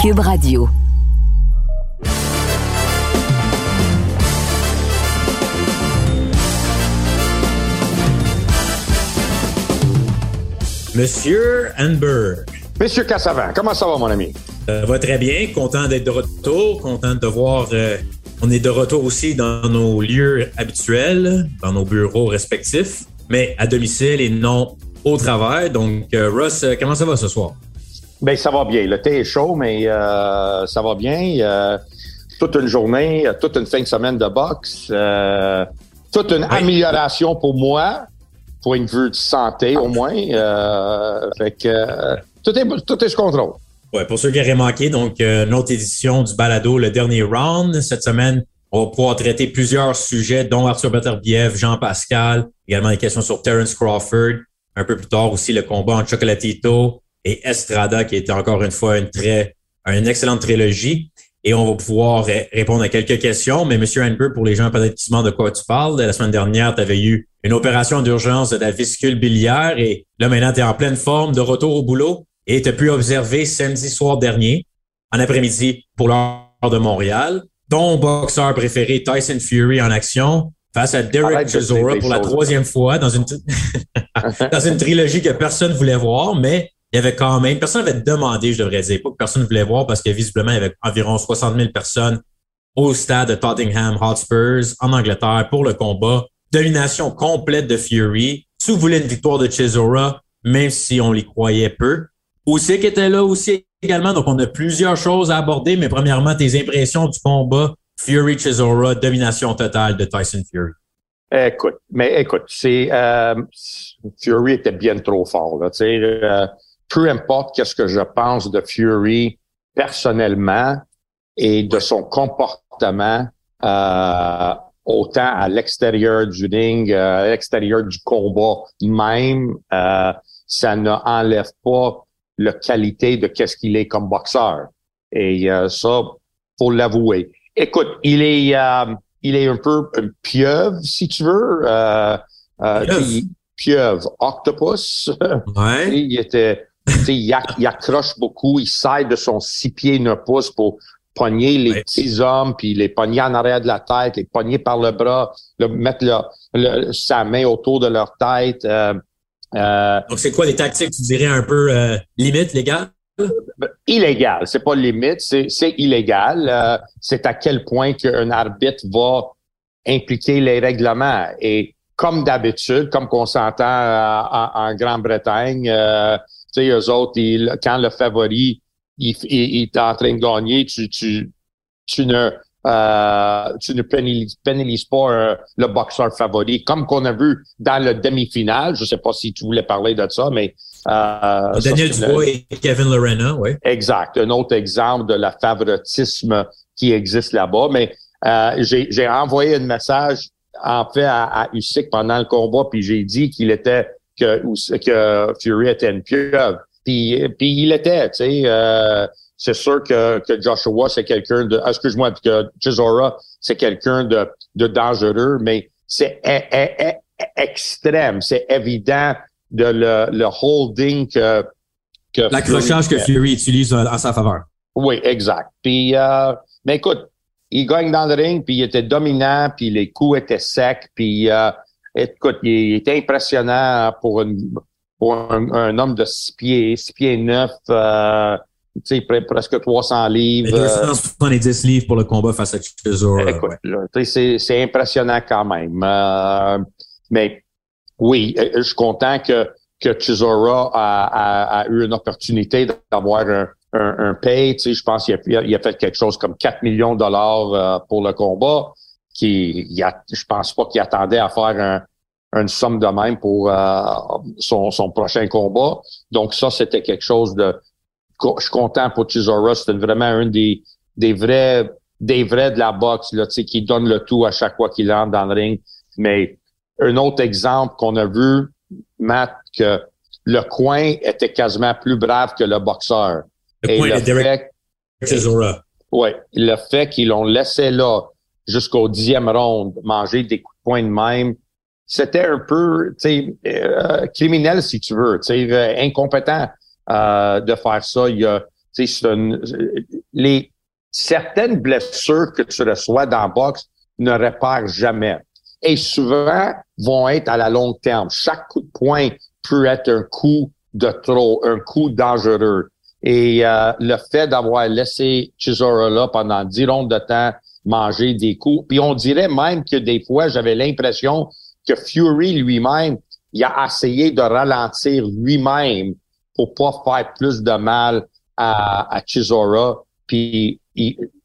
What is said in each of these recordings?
Cube Radio. Monsieur Anberg. Monsieur Cassavant, comment ça va, mon ami? Ça va très bien. Content d'être de retour. Content de voir. euh, on est de retour aussi dans nos lieux habituels, dans nos bureaux respectifs, mais à domicile et non au travail. Donc, euh, Russ, euh, comment ça va ce soir? Ben, ça va bien. Le thé est chaud, mais euh, ça va bien. Euh, toute une journée, euh, toute une fin de semaine de boxe, euh, toute une amélioration pour moi, point de vue de santé au moins. Euh, fait que tout est tout est sous contrôle. Ouais, pour ceux qui auraient manqué, donc, euh, une autre édition du balado, le dernier round. Cette semaine, on va pouvoir traiter plusieurs sujets, dont Arthur Beterbiev, Jean Pascal, également des questions sur Terence Crawford. Un peu plus tard aussi, le combat entre Chocolatito et Estrada, qui était encore une fois une très, une excellente trilogie. Et on va pouvoir ré- répondre à quelques questions. Mais Monsieur Hanberg, pour les gens peut-être qui se demandent de quoi tu parles, la semaine dernière, tu avais eu une opération d'urgence de ta vésicule biliaire et là, maintenant, tu es en pleine forme, de retour au boulot et tu as pu observer samedi soir dernier, en après-midi, pour l'heure de Montréal, ton boxeur préféré, Tyson Fury, en action face à Derek de Chisora pour la troisième fois dans une, dans une trilogie que personne voulait voir, mais il y avait quand même, personne avait demandé, je devrais dire, pas que personne voulait voir parce que visiblement, il y avait environ 60 000 personnes au stade de Tottenham Hotspurs en Angleterre pour le combat. Domination complète de Fury. Tu voulais une victoire de Chisora, même si on l'y croyait peu. Aussi qui était là aussi également. Donc, on a plusieurs choses à aborder, mais premièrement, tes impressions du combat Fury Chisora, domination totale de Tyson Fury. Écoute, mais écoute, c'est euh, Fury était bien trop fort. Là, euh, peu importe qu'est-ce que je pense de Fury personnellement et de son comportement, euh, autant à l'extérieur du ring, euh, à l'extérieur du combat même, euh, ça n'enlève pas la qualité de qu'est-ce qu'il est comme boxeur. Et euh, ça, faut l'avouer. Écoute, il est, euh, il est un peu une pieuvre, si tu veux. Euh, euh, Pieuvre. pieuvre, octopus. Ouais. Il était, il, il accroche beaucoup, il sert de son six pieds neuf pouces pour pogner les Ouais. petits hommes, puis les pogner en arrière de la tête, les pogner par le bras, le, mettre le- le- sa main autour de leur tête. Euh, euh, Donc, c'est quoi les tactiques, tu dirais, un peu euh, limite légales? illégal, c'est pas limite, c'est illégal. Euh, c'est à quel point qu'un arbitre va impliquer les règlements. Et comme d'habitude, comme qu'on s'entend en, en Grande-Bretagne, sais, eux autres, ils- quand le favori il, il- il est en train de gagner, tu, tu, tu ne euh, tu ne pénalises, pénalises pas euh, le boxeur favori, comme qu'on a vu dans le demi-finale. Je sais pas si tu voulais parler de ça, mais euh, Daniel Dubois et Kevin Lorena, oui. Exact. Un autre exemple de la favoritisme qui existe là-bas. Mais euh, j'ai j'ai envoyé un message en fait à, à Usyk pendant le combat, puis j'ai dit qu'il était que, Fury était une pieuvre. Puis, puis il était, tu sais. euh, c'est sûr que, que Joshua, c'est quelqu'un de. Excuse-moi, que Chisora, c'est quelqu'un de, de dangereux, mais c'est e- e- e- extrême. C'est évident de le, le holding que. que L'accrochage que Fury- utilise en, en sa faveur. oui, exact. Puis, euh, mais écoute, il gagne dans le ring, puis il était dominant, puis les coups étaient secs, puis euh, écoute, il était impressionnant pour, une, pour un, un homme de six pieds, six pieds neuf, euh, tu sais, pre- presque 300 Mais livres. euh, 270 livres pour le combat face à Chisora. Écoute, ouais. c'est, impressionnant quand même. Euh, mais oui, euh, je suis content que, que Chisora a, a- a eu une opportunité d'avoir un, un, un pay. Tu sais, je pense qu'il a, il a fait quelque chose comme 4 millions de dollars euh, pour le combat. Qui, il a, je pense pas qu'il attendait à faire un, une somme de même pour euh, son, son prochain combat. Donc ça, c'était quelque chose de... Je suis content pour Chisora. C'était vraiment un des, des vrais des vrais de la boxe, là, tu sais, qui donnent le tout à chaque fois qu'il entre dans le ring. Mais un autre exemple qu'on a vu, Matt, que le coin était quasiment plus brave que le boxeur. Le Et point le de Derek fait, Chisora. ouais, le fait qu'ils l'ont laissé là jusqu'au dixième round manger des coups de poing de même, c'était un peu, tu euh, criminel si tu veux, tu euh, incompétent euh, de faire ça. Il a, C'est les certaines blessures que tu reçois dans la boxe ne réparent jamais. Et souvent vont être à la longue terme. Chaque coup de poing peut être un coup de trop, un coup dangereux. Et euh, le fait d'avoir laissé Chisora là pendant dix rondes de temps manger des coups, puis on dirait même que des fois, j'avais l'impression que Fury lui-même, il a essayé de ralentir lui-même pour pas faire plus de mal à, à Chisora. Puis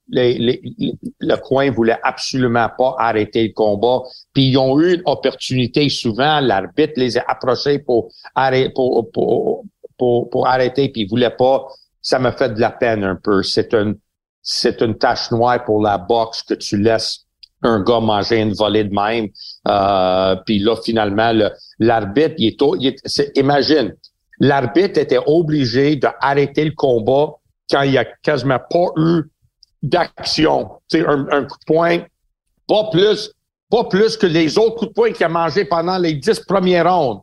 le coin voulait absolument pas arrêter le combat. Puis ils ont eu une opportunité souvent, l'arbitre les a approchés pour arrêter, pour, pour, pour, puis ils voulaient pas. Ça me fait de la peine un peu. C'est une, c'est une tâche noire pour la boxe que tu laisses un gars manger une volée de même. Euh, puis là, finalement, l'arbitre, il est, imagine, l'arbitre était obligé d'arrêter le combat quand il y a quasiment pas eu d'action. Sais, un, coup de poing, pas plus, pas plus que les autres coups de poing qu'il a mangé pendant les dix premières rondes.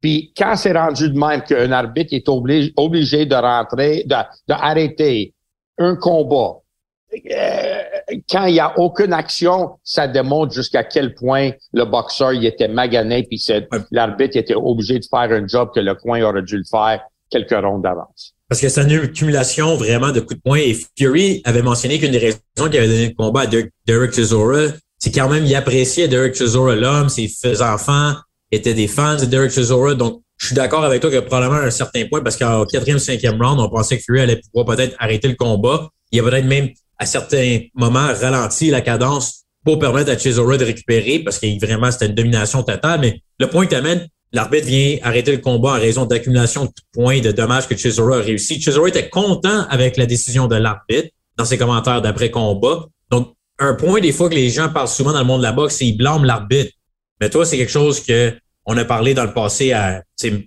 Puis quand c'est rendu de même qu'un arbitre est obligé, obligé de rentrer, de, de un combat, quand il n'y a aucune action, ça démontre jusqu'à quel point le boxeur il était magané, puis l'arbitre était obligé de faire un job que le coin aurait dû le faire quelques rondes d'avance. Parce que c'est une accumulation vraiment de coups de poing. Et Fury avait mentionné qu'une des raisons qu'il avait donné le combat à Derek Chisora, c'est quand même il appréciait Derek Chisora, l'homme, ses enfants étaient des fans de Derek Chisora. Donc, je suis d'accord avec toi que probablement à un certain point, parce qu'au quatrième, cinquième round, on pensait que Fury allait pouvoir peut-être arrêter le combat. Il a peut-être même, à certains moments, ralenti la cadence pour permettre à Chisora de récupérer, parce que vraiment, c'était une domination totale. Mais le point que L'arbitre vient arrêter le combat en raison d'accumulation de points de dommages que Chisora a réussi. Chisora était content avec la décision de l'arbitre dans ses commentaires d'après-combat. Donc, un point des fois que les gens parlent souvent dans le monde de la boxe, c'est qu'ils blâment l'arbitre. Mais toi, c'est quelque chose que on a parlé dans le passé à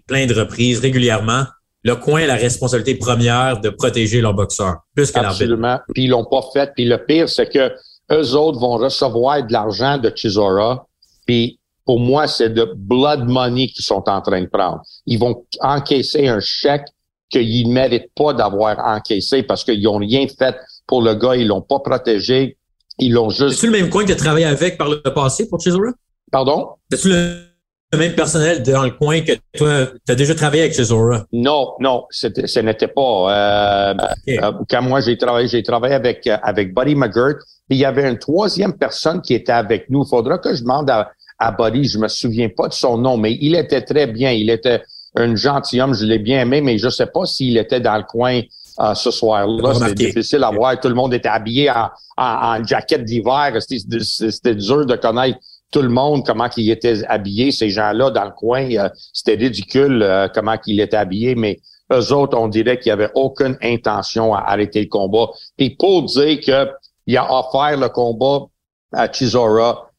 plein de reprises, régulièrement. Le coin a la responsabilité première de protéger leur boxeur, plus que. Absolument. Puis ils l'ont pas fait. Puis le pire, c'est que eux autres vont recevoir de l'argent de Chisora. Puis pour moi, c'est de blood money qu'ils sont en train de prendre. Ils vont encaisser un chèque qu'ils ne méritent pas d'avoir encaissé parce qu'ils n'ont rien fait pour le gars, ils l'ont pas protégé, ils l'ont juste... C'est-tu le même coin que tu as travaillé avec par le passé pour Chisora? Pardon? C'est-tu le même personnel dans le coin que toi, tu as déjà travaillé avec Chisora? Non, non, ce n'était pas. Euh, euh, quand moi j'ai travaillé, j'ai travaillé avec, avec Buddy McGirt, il y avait une troisième personne qui était avec nous. Il faudra que je demande à, à Buddy, je me souviens pas de son nom, mais il était très bien. Il était un gentilhomme, je l'ai bien aimé, mais je sais pas s'il était dans le coin euh, ce soir-là. C'était difficile à voir. Tout le monde était habillé en, en, jaquette d'hiver. C'était dur de connaître tout le monde, comment il était habillé, ces gens-là dans le coin. Euh, c'était ridicule euh, comment il était habillé, mais eux autres, on dirait qu'il n'y avait aucune intention à arrêter le combat. Et pour dire qu'il a offert le combat à Chisora,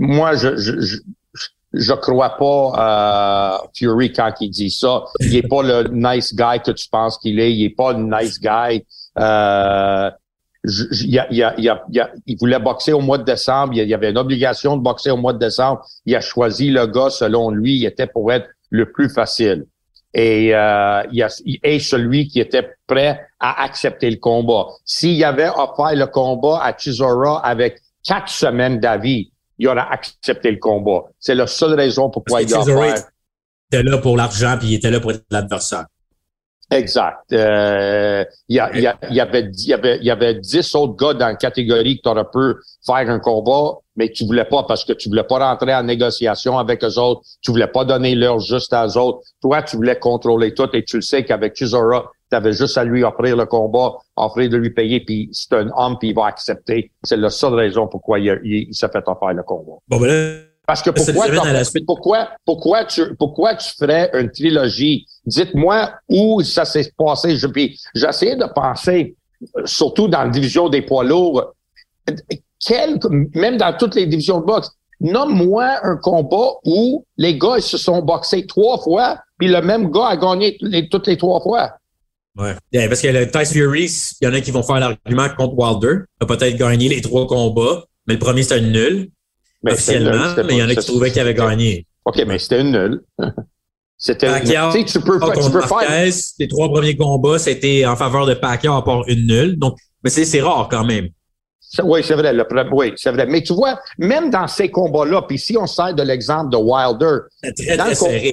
moi, je, je, crois pas à Fury quand il dit ça. Il est pas le nice guy que tu penses qu'il est. Il est pas le nice guy. Euh, il, il, voulait boxer au mois de décembre. Il y avait une obligation de boxer au mois de décembre. Il a choisi le gars, selon lui, il était pour être le plus facile. Et euh, il, a, est celui qui était prêt à accepter le combat. S'il avait offert le combat à Chisora avec quatre semaines d'avis, il aura accepté le combat. C'est la seule raison pourquoi il a. Il était là pour l'argent puis il était là pour l'adversaire. Exact. Euh, il, y a, y a, y avait, y avait, y avait dix autres gars dans la catégorie que tu aurais pu faire un combat, mais tu voulais pas parce que tu voulais pas rentrer en négociation avec eux autres. Tu voulais pas donner l'heure juste à eux autres. Toi, tu voulais contrôler tout et tu le sais qu'avec Chisora, tu avais juste à lui offrir le combat, offrir de lui payer, puis c'est un homme, puis il va accepter. C'est la seule raison pourquoi il, il, s'est fait offrir le combat. Ben Parce que pourquoi, pourquoi, pourquoi, tu, pourquoi tu ferais une trilogie? Dites-moi où ça s'est passé. Je, puis j'essayais de penser, surtout dans la division des poids lourds, quel, même dans toutes les divisions de boxe, nomme-moi un combat où les gars ils se sont boxés trois fois, puis le même gars a gagné toutes les trois fois. Ouais. parce que le Tyson Fury, il y en a qui vont faire l'argument contre Wilder. Il a peut-être gagné les trois combats, mais le premier, c'était une nulle. officiellement, mais il y en a qui trouvaient qu'il avait gagné. OK, mais c'était une nulle. C'était tu peux, tu peux faire. Les trois premiers combats, c'était en faveur de Pacquiao à part une nulle. Donc, mais c'est rare quand même. Oui, c'est vrai. Le, oui, c'est vrai. Mais tu vois, même dans ces combats-là, puis si on sert de l'exemple de Wilder, très, dans, le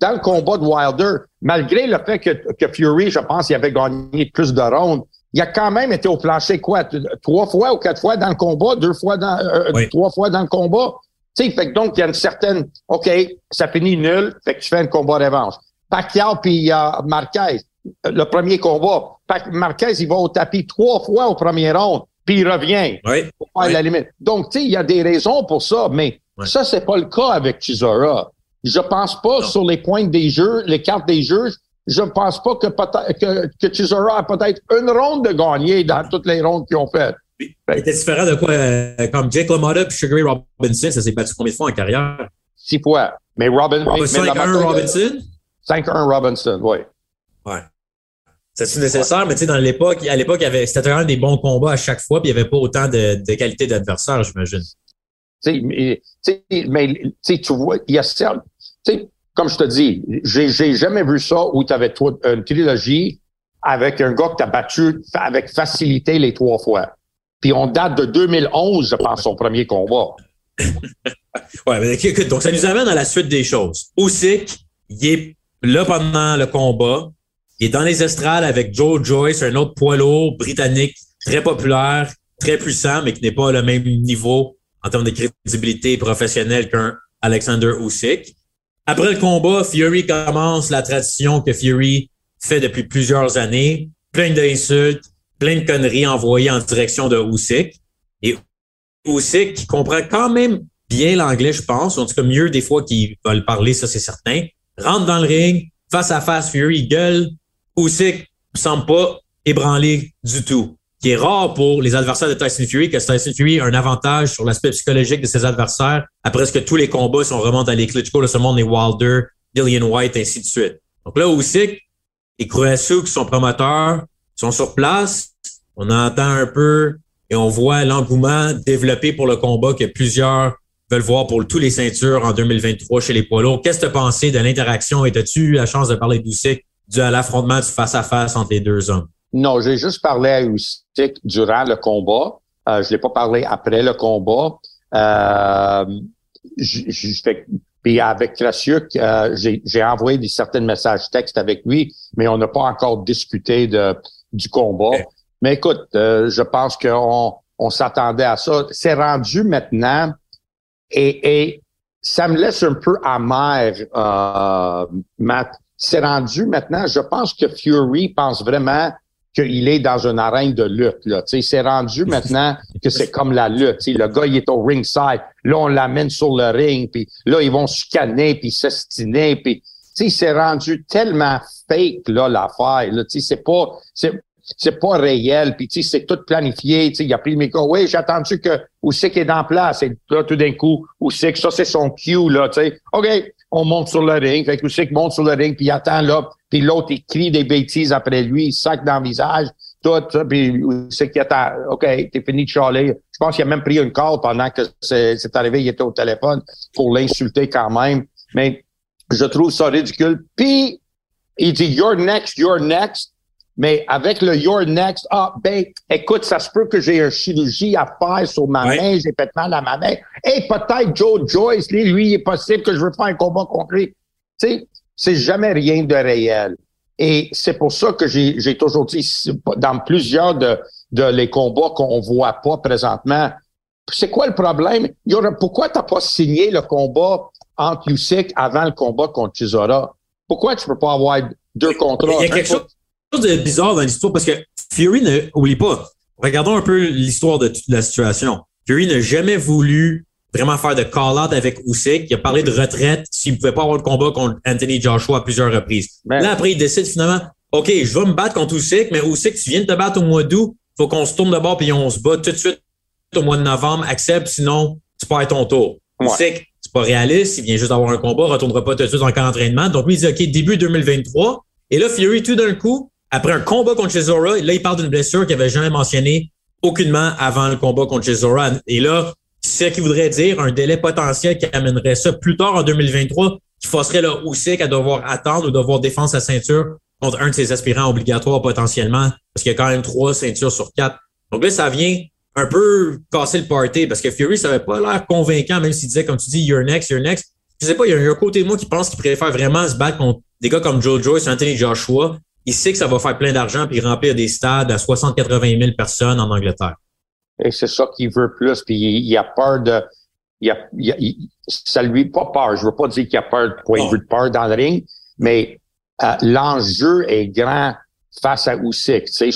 dans le combat de Wilder, malgré le fait que, que Fury, je pense, il avait gagné plus de rondes, il a quand même été au plancher quoi, trois fois ou quatre fois dans le combat, deux fois dans, euh, euh, trois fois dans le combat? Tu sais, fait que donc il y a une certaine, ok, ça finit nul, fait que tu fais un combat revanche. Pacquiao puis euh, Marquez, le premier combat, Marquez il va au tapis trois fois au premier round puis il revient oui. pour faire la limite. Donc, tu sais, il y a des raisons pour ça, mais ça, c'est pas le cas avec Chisora. Je pense pas sur les points des jeux, les cartes des jeux, je pense pas que, que, que Chisora a peut-être une ronde de gagner dans toutes les rondes qu'ils ont faites. Il était différent de quoi? Euh, comme Jake LaMotta et Sugar Robinson, ça s'est battu combien de fois en carrière? Six fois. Mais Robin, 5-1 Robinson? 5-1 Robinson, oui. Ouais. C'est nécessaire, mais tu sais, dans l'époque, à l'époque, c'était vraiment des bons combats à chaque fois, puis il n'y avait pas autant de, de qualité d'adversaire, j'imagine. Tu sais, mais tu vois, il y a certes, tu sais, comme je te dis, j'ai, jamais vu ça où tu avais une trilogie avec un gars que tu as battu avec facilité les trois fois. Puis on date de 2011, je pense, son premier combat. ouais, mais écoute, donc ça nous amène à la suite des choses. Usyk, il est là pendant le combat, il est dans les estrades avec Joe Joyce, un autre poids britannique très populaire, très puissant, mais qui n'est pas le même niveau en termes de crédibilité professionnelle qu'un Alexander Usyk. Après le combat, Fury commence la tradition que Fury fait depuis plusieurs années, plein d'insultes, plein de conneries envoyées en direction de Usyk. Et Usyk, qui comprend quand même bien l'anglais, je pense, en tout cas mieux des fois qu'il va le parler, ça c'est certain, rentre dans le ring, face à face, Fury gueule, Usyk ne semble pas ébranlé du tout, qui est rare pour les adversaires de Tyson Fury, que Tyson Fury a un avantage sur l'aspect psychologique de ses adversaires à presque tous les combats si on remonte à les Klitschko, le monde, les Wilder, Dillian White, ainsi de suite. Donc là, Usyk et qui sont promoteurs, sont sur place. On entend un peu et on voit l'engouement développé pour le combat que plusieurs veulent voir pour tous les ceintures en 2023 chez les poids lourds. Qu'est-ce que tu as pensé de l'interaction et as-tu eu la chance de parler d'Usyk dû à l'affrontement du face-à-face entre les deux hommes? Non, j'ai juste parlé à Usyk durant le combat. Euh, je l'ai pas parlé après le combat. Euh, puis avec Krasiuk, euh, j'ai envoyé des certains messages textes avec lui, mais on n'a pas encore discuté de, du combat. Mais écoute, euh, je pense qu'on on, s'attendait à ça. C'est rendu maintenant et, et ça me laisse un peu amer, euh, Matt, c'est rendu maintenant, je pense que Fury pense vraiment qu'il est dans une arène de lutte. Là. C'est rendu maintenant que c'est comme la lutte. Le gars, il est au ringside. Là, on l'amène sur le ring. Puis là, ils vont se canner, puis s'estiner. Puis, c'est rendu tellement fake, là, l'affaire. Là. C'est pas... C'est pas réel, puis c'est tout planifié. Il a pris le micro. Oui, j'ai attendu que Usyk est en place? Et là, tout d'un coup, Usyk, ça, c'est son cue. Là, sais. OK, on monte sur le ring. Fait que Usyk monte sur le ring, puis il attend là. Puis l'autre, il crie des bêtises après lui, il sac dans le visage, tout, ça, puis Usyk qui attend. OK, t'es fini de chialer. Je pense qu'il a même pris une call pendant que c'est arrivé, il était au téléphone pour l'insulter quand même. Mais je trouve ça ridicule. Puis, il dit, you're next, you're next. Mais avec le Your Next, ah, ben, écoute, ça se peut que j'ai une chirurgie à faire sur ma main, j'ai fait mal à ma main. Et peut-être Joe Joyce, lui, lui, il est possible que je veux faire un combat contre lui. Tu sais, c'est jamais rien de réel. Et c'est pour ça que j'ai toujours dit, dans plusieurs de, de les combats qu'on voit pas présentement, c'est quoi le problème? Il y aura, pourquoi t'as pas signé le combat entre Usyk avant le combat contre Chisora? Pourquoi tu peux pas avoir deux contrats? Il y a quelque chose de bizarre dans l'histoire parce que Fury ne, oublie pas, regardons un peu l'histoire de toute la situation. Fury n'a jamais voulu vraiment faire de call-out avec Usyk. Il a parlé de retraite s'il pouvait pas avoir le combat contre Anthony Joshua à plusieurs reprises. Là, après, il décide finalement, OK, je vais me battre contre Usyk, mais Usyk, tu viens de te battre au mois d'août, faut qu'on se tourne de bord puis on se bat tout de suite au mois de novembre. Accepte, sinon, tu perds ton tour. Ouais. Usyk, c'est pas réaliste. Il vient juste d'avoir un combat, retournera pas tout de suite en camp d'entraînement. Donc, lui, il dit, OK, début 2023. Et là, Fury, tout d'un coup, après un combat contre Chisora, là, il parle d'une blessure qu'il avait jamais mentionnée aucunement avant le combat contre Chisora. Et là, ce qui voudrait dire un délai potentiel qui amènerait ça plus tard en 2023, qui forcerait le Usyk à devoir attendre ou devoir défendre sa ceinture contre un de ses aspirants obligatoires potentiellement, parce qu'il y a quand même trois ceintures sur quatre. Donc là, ça vient un peu casser le party, parce que Fury, ça n'avait pas l'air convaincant, même s'il disait, comme tu dis, you're next, you're next. Je sais pas, il y a un côté de moi qui pense qu'il préfère vraiment se battre contre des gars comme Joe Joyce, Anthony Joshua. Il sait que ça va faire plein d'argent puis remplir des stades à 60-80 000 personnes en Angleterre. Et c'est ça qu'il veut plus, puis il, a peur de... Il a, il, ça lui pas peur. Je veux pas dire qu'il a peur de point de peur dans le ring, mais euh, l'enjeu est grand face à Usyk. C'est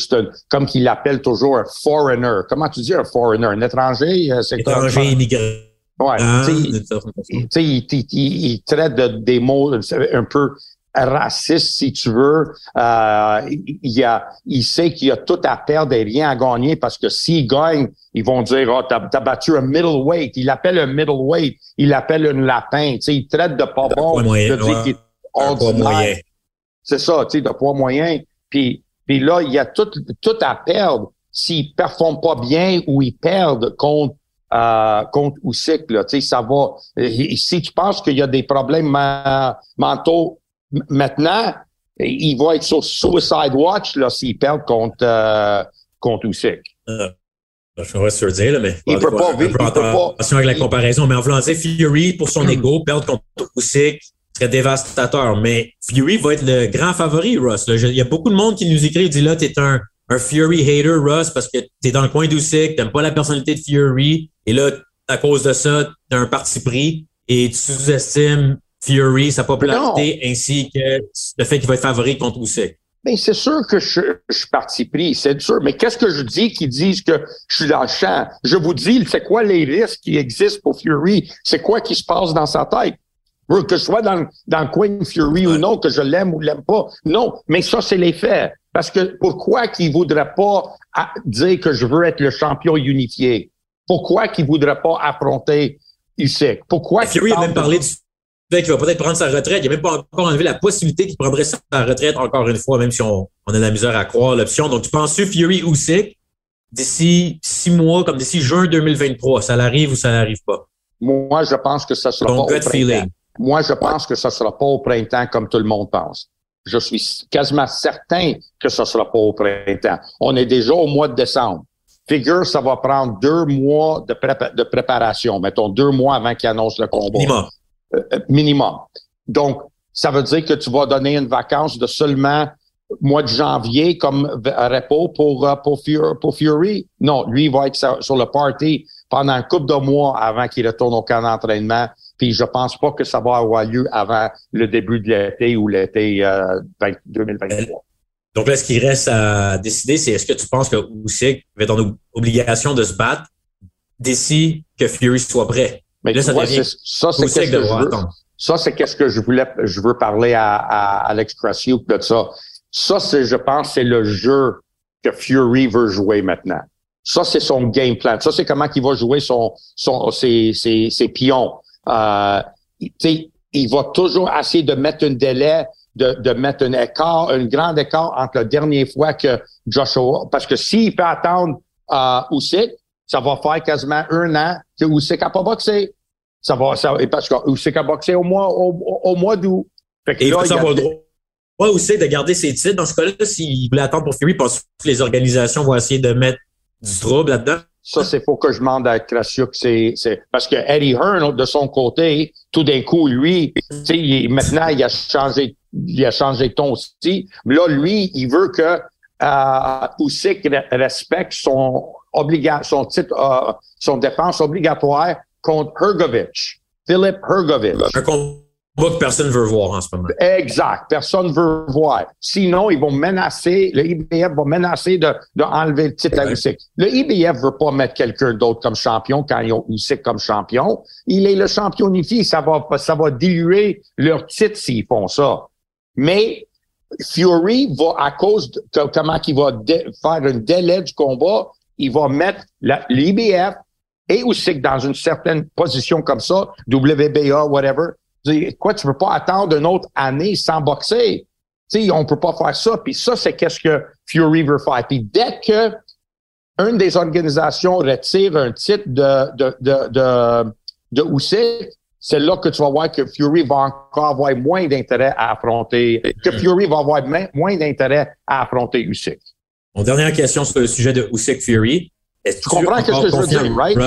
comme qu'il l'appelle toujours un foreigner. Comment tu dis un foreigner? Un étranger? Euh, c'est étranger immigré. Ouais. Ah, il, traite de, des mots un peu racistes, si tu veux. Euh, il, a, il sait qu'il a tout à perdre et rien à gagner parce que s'il gagne, ils vont dire, oh, t'as, as battu un middleweight. Il appelle un middleweight. Il appelle un lapin. sais, il traite de pas bon. Moyen, de ouais. C'est ça, tu sais, de poids moyen. Puis, puis là, il y a tout, tout à perdre s'ils performent pas bien ou ils perdent contre euh, contre Usyk. Là, tu sais, ça va. Si tu penses qu'il y a des problèmes mentaux maintenant, il va être sur Suicide Watch s'il perd contre euh, contre Usyk. Euh, je vais sur dire, là, mais il peut pas vivre. Pas. avec la comparaison, mais en voulant dire Fury pour son ego, perdre contre Usyk serait dévastateur. Mais Fury va être le grand favori, Russ. Il y a beaucoup de monde qui nous écrit et dit là, t'es un un Fury hater, Russ, parce que t'es dans le coin d'Usyk, t'aimes pas la personnalité de Fury, et là, à cause de ça, t'as un parti pris et tu sous-estimes Fury, sa popularité, ainsi que le fait qu'il va être favori contre Usyk. Mais c'est sûr que je, suis parti pris, c'est sûr. Mais qu'est-ce que je dis qui disent que je suis dans le champ? Je vous dis, c'est quoi les risques qui existent pour Fury? C'est quoi qui se passe dans sa tête? Que je sois dans, dans le coin de Fury ou non, que je l'aime ou l'aime pas? Non, mais ça, c'est les faits. Parce que pourquoi qu'il voudrait pas dire que je veux être le champion unifié? Pourquoi qu'il voudrait pas affronter Usyk? Pourquoi Fury a même parlé du fait qu'il va peut-être prendre sa retraite. Il n'a même pas encore enlevé la possibilité qu'il prendrait sa retraite encore une fois, même si on, on a de la misère à croire l'option. Donc, tu penses Fury Usyk d'ici six mois, comme d'ici juin 2023, ça l'arrive ou ça n'arrive pas? Moi, je pense que ça sera pas au printemps. Moi, je pense que ça sera pas au printemps comme tout le monde pense. Je suis quasiment certain que ça sera pas au printemps. On est déjà au mois de décembre. Figure, ça va prendre deux mois de, de préparation. Mettons deux mois avant qu'il annonce le combat. Minimum. Euh, euh, minimum. Donc, ça veut dire que tu vas donner une vacance de seulement mois de janvier comme repos pour, euh, pour, Fury. Non, lui, il va être sur, le party pendant un couple de mois avant qu'il retourne au camp d'entraînement puis je pense pas que ça va avoir lieu avant le début de l'été ou l'été euh, 2023. Donc là, ce qui reste à décider, c'est est-ce que tu penses que Usyk va être en obligation de se battre d'ici que Fury soit prêt? Mais là, ça, ça, c'est qu'est-ce que je veux. Ça, c'est qu'est-ce que je voulais, je veux parler à, à Alex Krasiuk de ça. Ça, c'est, je pense, c'est le jeu que Fury veut jouer maintenant. Ça, c'est son game plan. Ça, c'est comment il va jouer son, son, ses, ses, ses pions. Euh, il va toujours essayer de mettre un délai, de, de mettre un écart, un grand écart entre la dernière fois que Joshua, parce que s'il peut attendre euh, Usyk, ça va faire quasiment un an que Usyk n'a pas boxé. Ça va, ça, parce que Usyk a boxé au mois, au, mois d'août. Et là, il a... le droit aussi de garder ses titres. Dans ce cas-là, s'il voulait attendre pour Fury, parce que les organisations vont essayer de mettre du trouble là-dedans. Ça, c'est faut que je demande à Krasiuk. C'est, c'est parce que Eddie Hearn, de son côté, tout d'un coup, lui, il, maintenant, il a changé, il a changé de ton aussi. Là, lui, il veut que euh, Usyk respecte son obligation, son titre, euh, son défense obligatoire contre Hergovich, Philip Hergovich que personne veut voir en ce moment. Exact. Personne veut voir. Sinon, ils vont menacer, le IBF va menacer de, de enlever le titre à Usyk. Le IBF veut pas mettre quelqu'un d'autre comme champion quand ils ont Usyk comme champion. Il est le champion unifié. Ça va, ça va diluer leur titre s'ils font ça. Mais Fury va, à cause de comment il va faire un délai du combat, il va mettre l'IBF et Usyk dans une certaine position comme ça, WBA, whatever, Quoi, tu peux pas attendre une autre année sans boxer? sais, on peut pas faire ça. Puis ça, c'est qu'est-ce que Fury veut faire. Puis dès que une des organisations retire un titre de, de, de, de, de Usyk, c'est là que tu vas voir que Fury va encore avoir moins d'intérêt à affronter, que Fury va avoir moins d'intérêt à affronter Usyk. Mon dernière question sur le sujet de Usyk Fury. Tu comprends ce que je veux dire, right?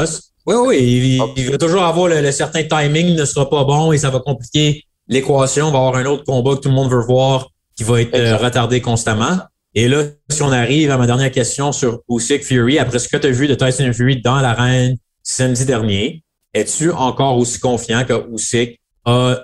Oui, oui, il, va toujours avoir le, certain timing ne sera pas bon et ça va compliquer l'équation. On va avoir un autre combat que tout le monde veut voir qui va être euh, retardé constamment. Et là, si on arrive à ma dernière question sur Usyk Fury, après ce que tu as vu de Tyson Fury dans l'arène samedi dernier, es-tu encore aussi confiant que Usyk a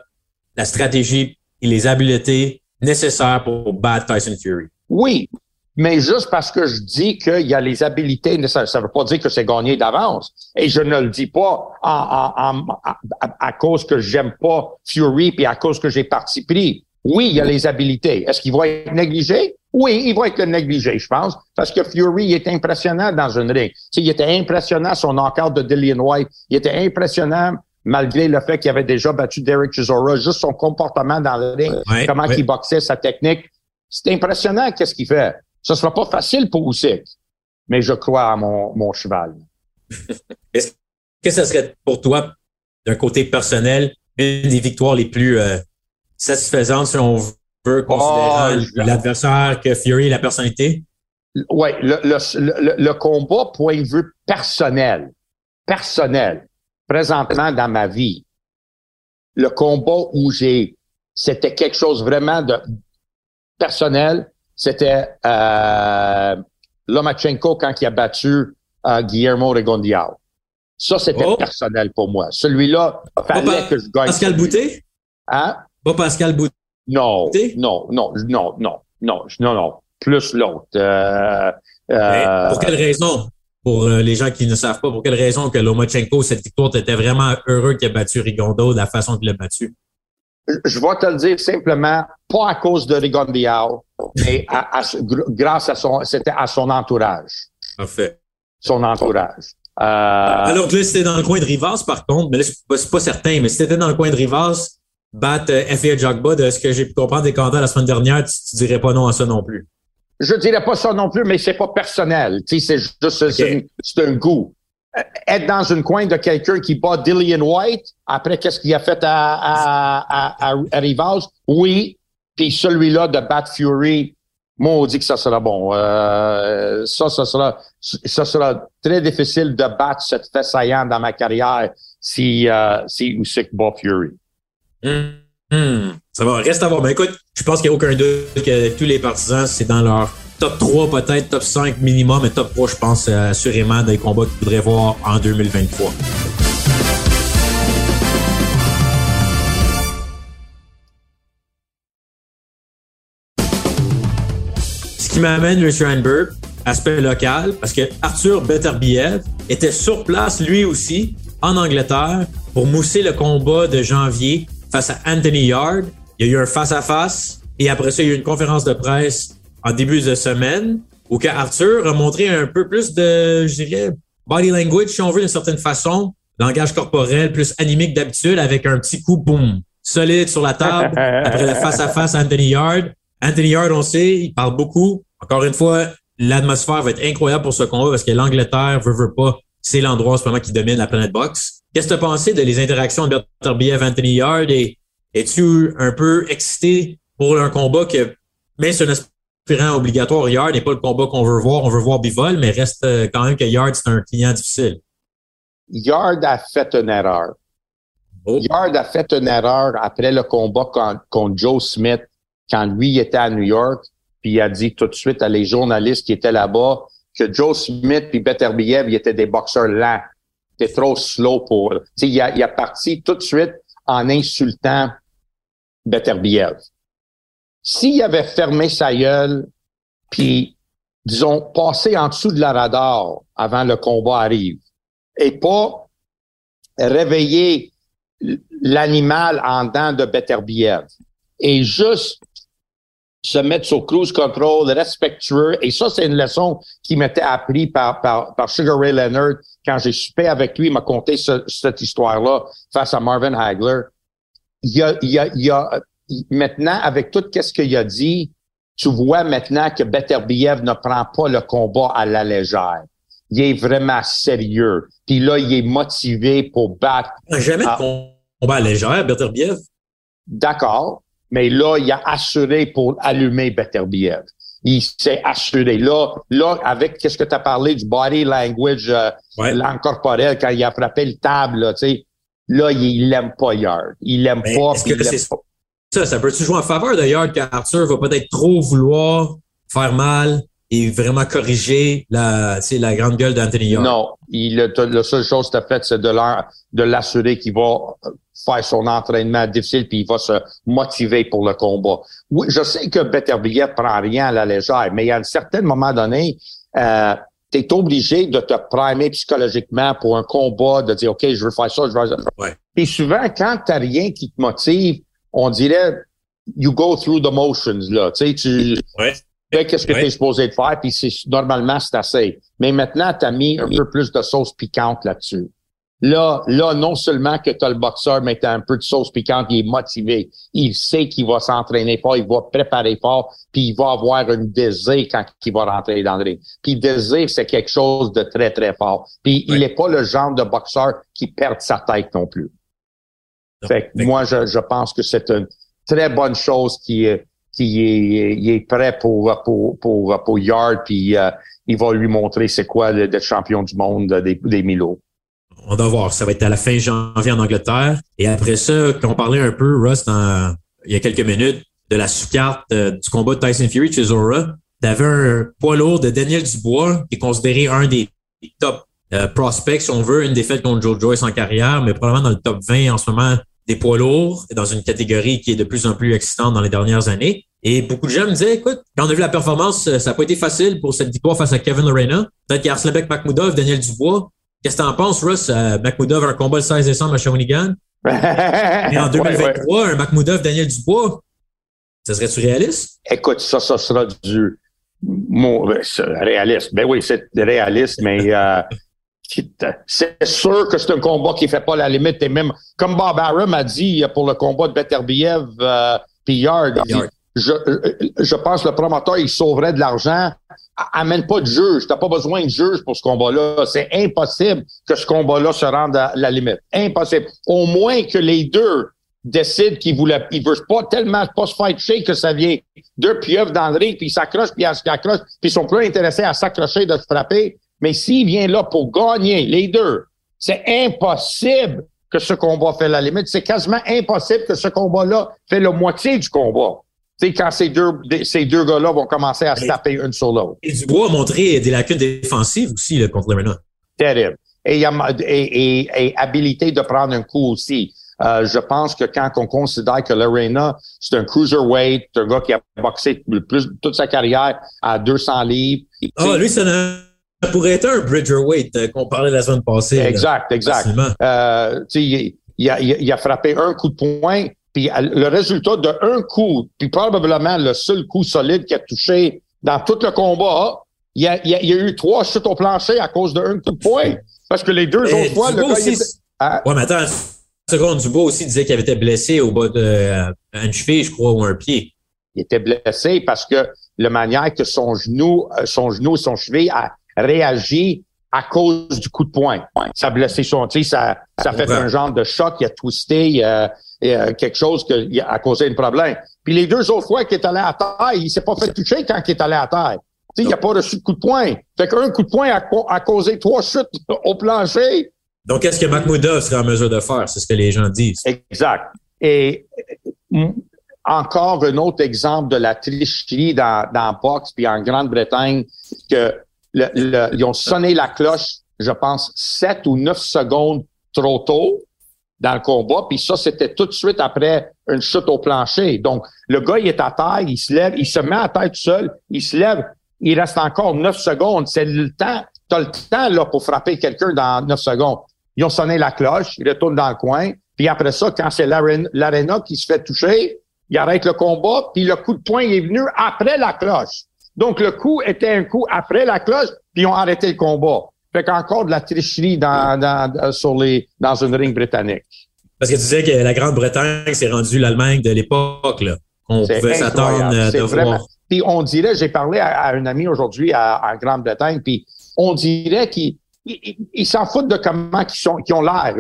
la stratégie et les habiletés nécessaires pour battre Tyson Fury? Oui, mais juste parce que je dis qu'il y a les habiletés, ça ne veut pas dire que c'est gagné d'avance. Et je ne le dis pas à, à, cause que j'aime pas Fury puis à cause que j'ai parti pris. Oui, il y a les habiletés. Est-ce qu'il va être négligé? Oui, il va être négligé, je pense, parce que Fury est impressionnant dans une ring. Tu il était impressionnant son knockout de Dillian White. Il était impressionnant malgré le fait qu'il avait déjà battu Derek Chisora, juste son comportement dans le ring, comment il boxait, sa technique. C'est impressionnant qu'est-ce qu'il fait. Ce sera pas facile pour Usyk, mais je crois à mon, mon cheval. Est-ce que ce serait pour toi, d'un côté personnel, une des victoires les plus euh, satisfaisantes, si on veut, considérant oh, l'adversaire que Fury et la personnalité? Oui, le, le, le, combat, point de vue personnel, personnel, présentement dans ma vie, le combat où j'ai, c'était quelque chose vraiment de personnel, c'était euh, Lomachenko quand il a battu euh, Guillermo Regondiao. Ça, c'était oh. personnel pour moi. Celui-là, fallait que je gagne. Pascal Boutet? Hein? Pas Pascal Boutet? Non, non, non, non, non, non, non, non. Plus l'autre. Euh, euh pour quelle raison? Pour euh, les gens qui ne savent pas, pour quelle raison que Lomachenko, cette victoire, était vraiment heureux qu'il ait battu Rigondo de la façon qu'il l'a battu? Je vais te le dire simplement, pas à cause de Rigondiao, mais à, grâce à son, c'était à son entourage. Parfait. Son entourage. Euh, Alors que là, c'était dans le coin de Rivas, par contre, mais là, c'est pas, pas certain, mais si c'était dans le coin de Rivas, battre euh, F.A. Jogba, de ce que j'ai pu comprendre des candidats la semaine dernière, tu, tu dirais pas non à ça non plus. Je dirais pas ça non plus, mais c'est pas personnel. Tu sais, c'est juste, c'est un goût. Euh, être dans une coin de quelqu'un qui bat Dillian White, après qu'est-ce qu'il a fait à, à, à, Rivas, oui, puis celui-là de Bat Fury, moi, on dit que ça sera bon. Euh, ça, ça sera, ça sera très difficile de battre cette saillante dans ma carrière si, euh, bat Fury. Mmh. Ça va, reste à voir. Mais écoute, je pense qu'il n'y a aucun doute que tous les partisans, c'est dans leur top 3, peut-être top 5 minimum, mais top 3, je pense euh, assurément des combats qu'ils voudraient voir en 2023. Ce qui m'amène, M. Heinberg, aspect local, parce que Arthur Beterbiev était sur place, lui aussi, en Angleterre, pour mousser le combat de janvier face à Anthony Yard. Il y a eu un face-à-face, et après ça, il y a eu une conférence de presse en début de semaine où Arthur a montré un peu plus de, je dirais, body language, si on veut, d'une certaine façon, langage corporel plus animé que d'habitude, avec un petit coup, boum, solide sur la table, après le face-à-face -à, Anthony Yard. Anthony Yard, on sait, il parle beaucoup. Encore une fois, l'atmosphère va être incroyable pour ce combat parce que l'Angleterre veut, veut pas, c'est l'endroit en ce moment qui domine la planète boxe. Qu'est-ce que tu as pensé de les interactions de Beterbiev Anthony Yard? Et es-tu un peu excité pour un combat que, mais c'est un aspirant obligatoire, Yard n'est pas le combat qu'on veut voir. On veut voir Bivol, mais reste euh, quand même que Yard, c'est un client difficile. Yard a fait une erreur. Oh. Yard a fait une erreur après le combat contre Joe Smith quand lui était à New York puis il a dit tout de suite à les journalistes qui étaient là-bas que Joe Smith puis Beterbiev, ils étaient des boxeurs lents. C'était trop slow pour eux. Il a, il a parti tout de suite en insultant Beterbiev. S'il avait fermé sa gueule, puis, disons, passé en dessous de la radar avant le combat arrive, et pas réveiller l'animal en dents de Beterbiev, et juste se mettre sur cruise control, respectueux. Et ça, c'est une leçon qui m'était appris par, par, Sugar Ray Leonard quand j'ai soupé avec lui, il m'a conté cette histoire-là face à Marvin Hagler. Il y a, il y a maintenant, avec tout ce qu'il a dit, tu vois maintenant que Beterbiev ne prend pas le combat à la légère. Il est vraiment sérieux. Puis là, il est motivé pour battre. Jamais de combat légère, Beterbiev. D'accord, mais là, il a assuré pour allumer Beterbiev. Il s'est assuré. Là, là, avec qu'est-ce que tu as parlé du body language, euh, langue corporelle, quand il a frappé le table, tu sais, là, il l'aime pas Yard. Il l'aime pas. Que pas. Ça, ça peut-tu jouer en faveur Yard qu'Arthur va peut-être trop vouloir faire mal et vraiment corriger la, la grande gueule d'Anthony Yard? Non. Il, la seule chose que tu as faite, c'est de l'assurer qu'il va faire son entraînement difficile puis il va se motiver pour le combat. Oui, je sais que Beterbiev prend rien à la légère, mais a un certain moment donné, euh, tu es obligé de te primer psychologiquement pour un combat, de dire, OK, je veux faire ça, je veux faire ça. Ouais. Et souvent, quand tu rien qui te motive, on dirait, you go through the motions, là. Tu sais, tu fais qu'est-ce que tu es supposé de faire, puis c'est, normalement, c'est assez. Mais maintenant, tu as mis un peu plus de sauce piquante là-dessus. Là, là, non seulement que tu as le boxeur, mais tu as un peu de sauce piquante, il est motivé. Il sait qu'il va s'entraîner fort, il va préparer fort, puis il va avoir un désir quand il va rentrer dans le ring. Puis le désir, c'est quelque chose de très, très fort. Puis il n'est pas le genre de boxeur qui perd sa tête non plus. Fait que moi, je, je pense que c'est une très bonne chose qui est qui est, est prêt pour pour pour, pour Yard, puis euh, il va lui montrer c'est quoi d'être champion du monde des, des Milo on va voir. Ça va être à la fin janvier en Angleterre. Et après ça, quand on parlait un peu, Russ, il y a quelques minutes, de la sous-carte euh, du combat de Tyson Fury Chisora, t'avais un poids lourd de Daniel Dubois, qui est considéré un des, top euh, prospects, si on veut, une défaite contre Joe Joyce en carrière, mais probablement dans le top 20 en ce moment des poids lourds, dans une catégorie qui est de plus en plus excitante dans les dernières années. Et beaucoup de gens me disaient, écoute, quand on a vu la performance, euh, ça n'a pas été facile pour cette victoire face à Kevin Lorena. Peut-être qu'Arslanbek Makhmoudov, Daniel Dubois, Qu'est-ce que t'en penses, Russ? Euh, Makhmoudov a un combat le 16 décembre à Shawinigan. Et en 2023, un Makhmoudov, Daniel Dubois, ça serait-tu réaliste? Écoute, ça, ça sera du ben, réaliste. Ben oui, c'est réaliste, mais euh, c'est sûr que c'est un combat qui fait pas la limite. Et même, comme Bob Arum a dit pour le combat de Beterbiev euh, puis Yard, je, je pense que le promoteur, il sauverait de l'argent amène pas de juge. T'as pas besoin de juge pour ce combat-là. C'est impossible que ce combat-là se rende à la limite. Impossible. Au moins que les deux décident qu'ils voulaient, ils veulent pas tellement pas se faire que ça vient deux pieuvres dans le ring, puis ils s'accrochent, puis ils s'accrochent, puis ils sont plus intéressés à s'accrocher de se frapper. Mais s'il vient là pour gagner, les deux, c'est impossible que ce combat fait la limite. C'est quasiment impossible que ce combat-là fait la moitié du combat sais, quand ces deux, ces deux gars-là vont commencer à se taper une sur l'autre. Et Dubois a montré des lacunes défensives aussi là, contre Lerena. Terrible. Et, et, et, et, habilité de prendre un coup aussi. Euh, je pense que quand on considère que Lorena, c'est un cruiserweight, c'est un gars qui a boxé plus toute sa carrière à 200 livres. Ah, lui, ça, pourrait être un bridgerweight euh, qu'on parlait la semaine passée. Exact, exact. Euh, il, il, a, il, a, frappé un coup de poing, puis le résultat de un coup, puis probablement le seul coup solide qui a touché dans tout le combat, il y a, il y a, eu trois chutes au plancher à cause d'un coup de poing. Parce que les deux autres fois, le gars, aussi, était... Ah. Ouais, mais attends, seconde, Dubois aussi disait qu'il avait été blessé au bas de euh, une cheville, je crois, ou un pied. Il était blessé parce que la manière que son genou, euh, son genou et son cheville a réagi à cause du coup de poing. Ça a blessé son, tu sais, ça, ça a fait un genre de choc, il a twisté, euh, euh, quelque chose qui a causé un problème. Puis les deux autres fois qu'il est allé à terre, il s'est pas fait toucher quand il est allé à terre. Tu sais, il a pas reçu de coup de poing. Fait qu'un coup de poing a, causé trois chutes au plancher. Donc, qu'est-ce que Mahmoudov serait en mesure de faire? C'est ce que les gens disent. Exact. Et euh, encore un autre exemple de la tricherie dans, dans boxe puis en Grande-Bretagne que ils ont sonné la cloche, je pense, sept ou neuf secondes trop tôt dans le combat. Puis ça, c'était tout de suite après une chute au plancher. Donc, le gars, il est à terre, il se lève, il se met à terre tout seul, il se lève, il reste encore neuf secondes. C'est le temps, t'as le temps là pour frapper quelqu'un dans neuf secondes. Ils ont sonné la cloche, il retourne dans le coin. Puis après ça, quand c'est l'Arena qui se fait toucher, il arrête le combat, puis le coup de poing est venu après la cloche. Donc, le coup était un coup après la cloche, puis ils ont arrêté le combat. Fait qu'encore de la tricherie dans, dans, sur les, dans une ring britannique. Parce que tu disais que la Grande-Bretagne s'est rendue l'Allemagne de l'époque, là. On pouvait s'attendre de voir. Puis on dirait, j'ai parlé à, un ami aujourd'hui en Grande-Bretagne, puis on dirait qu'il ils s'en foutent de comment ils, sont, ont l'air.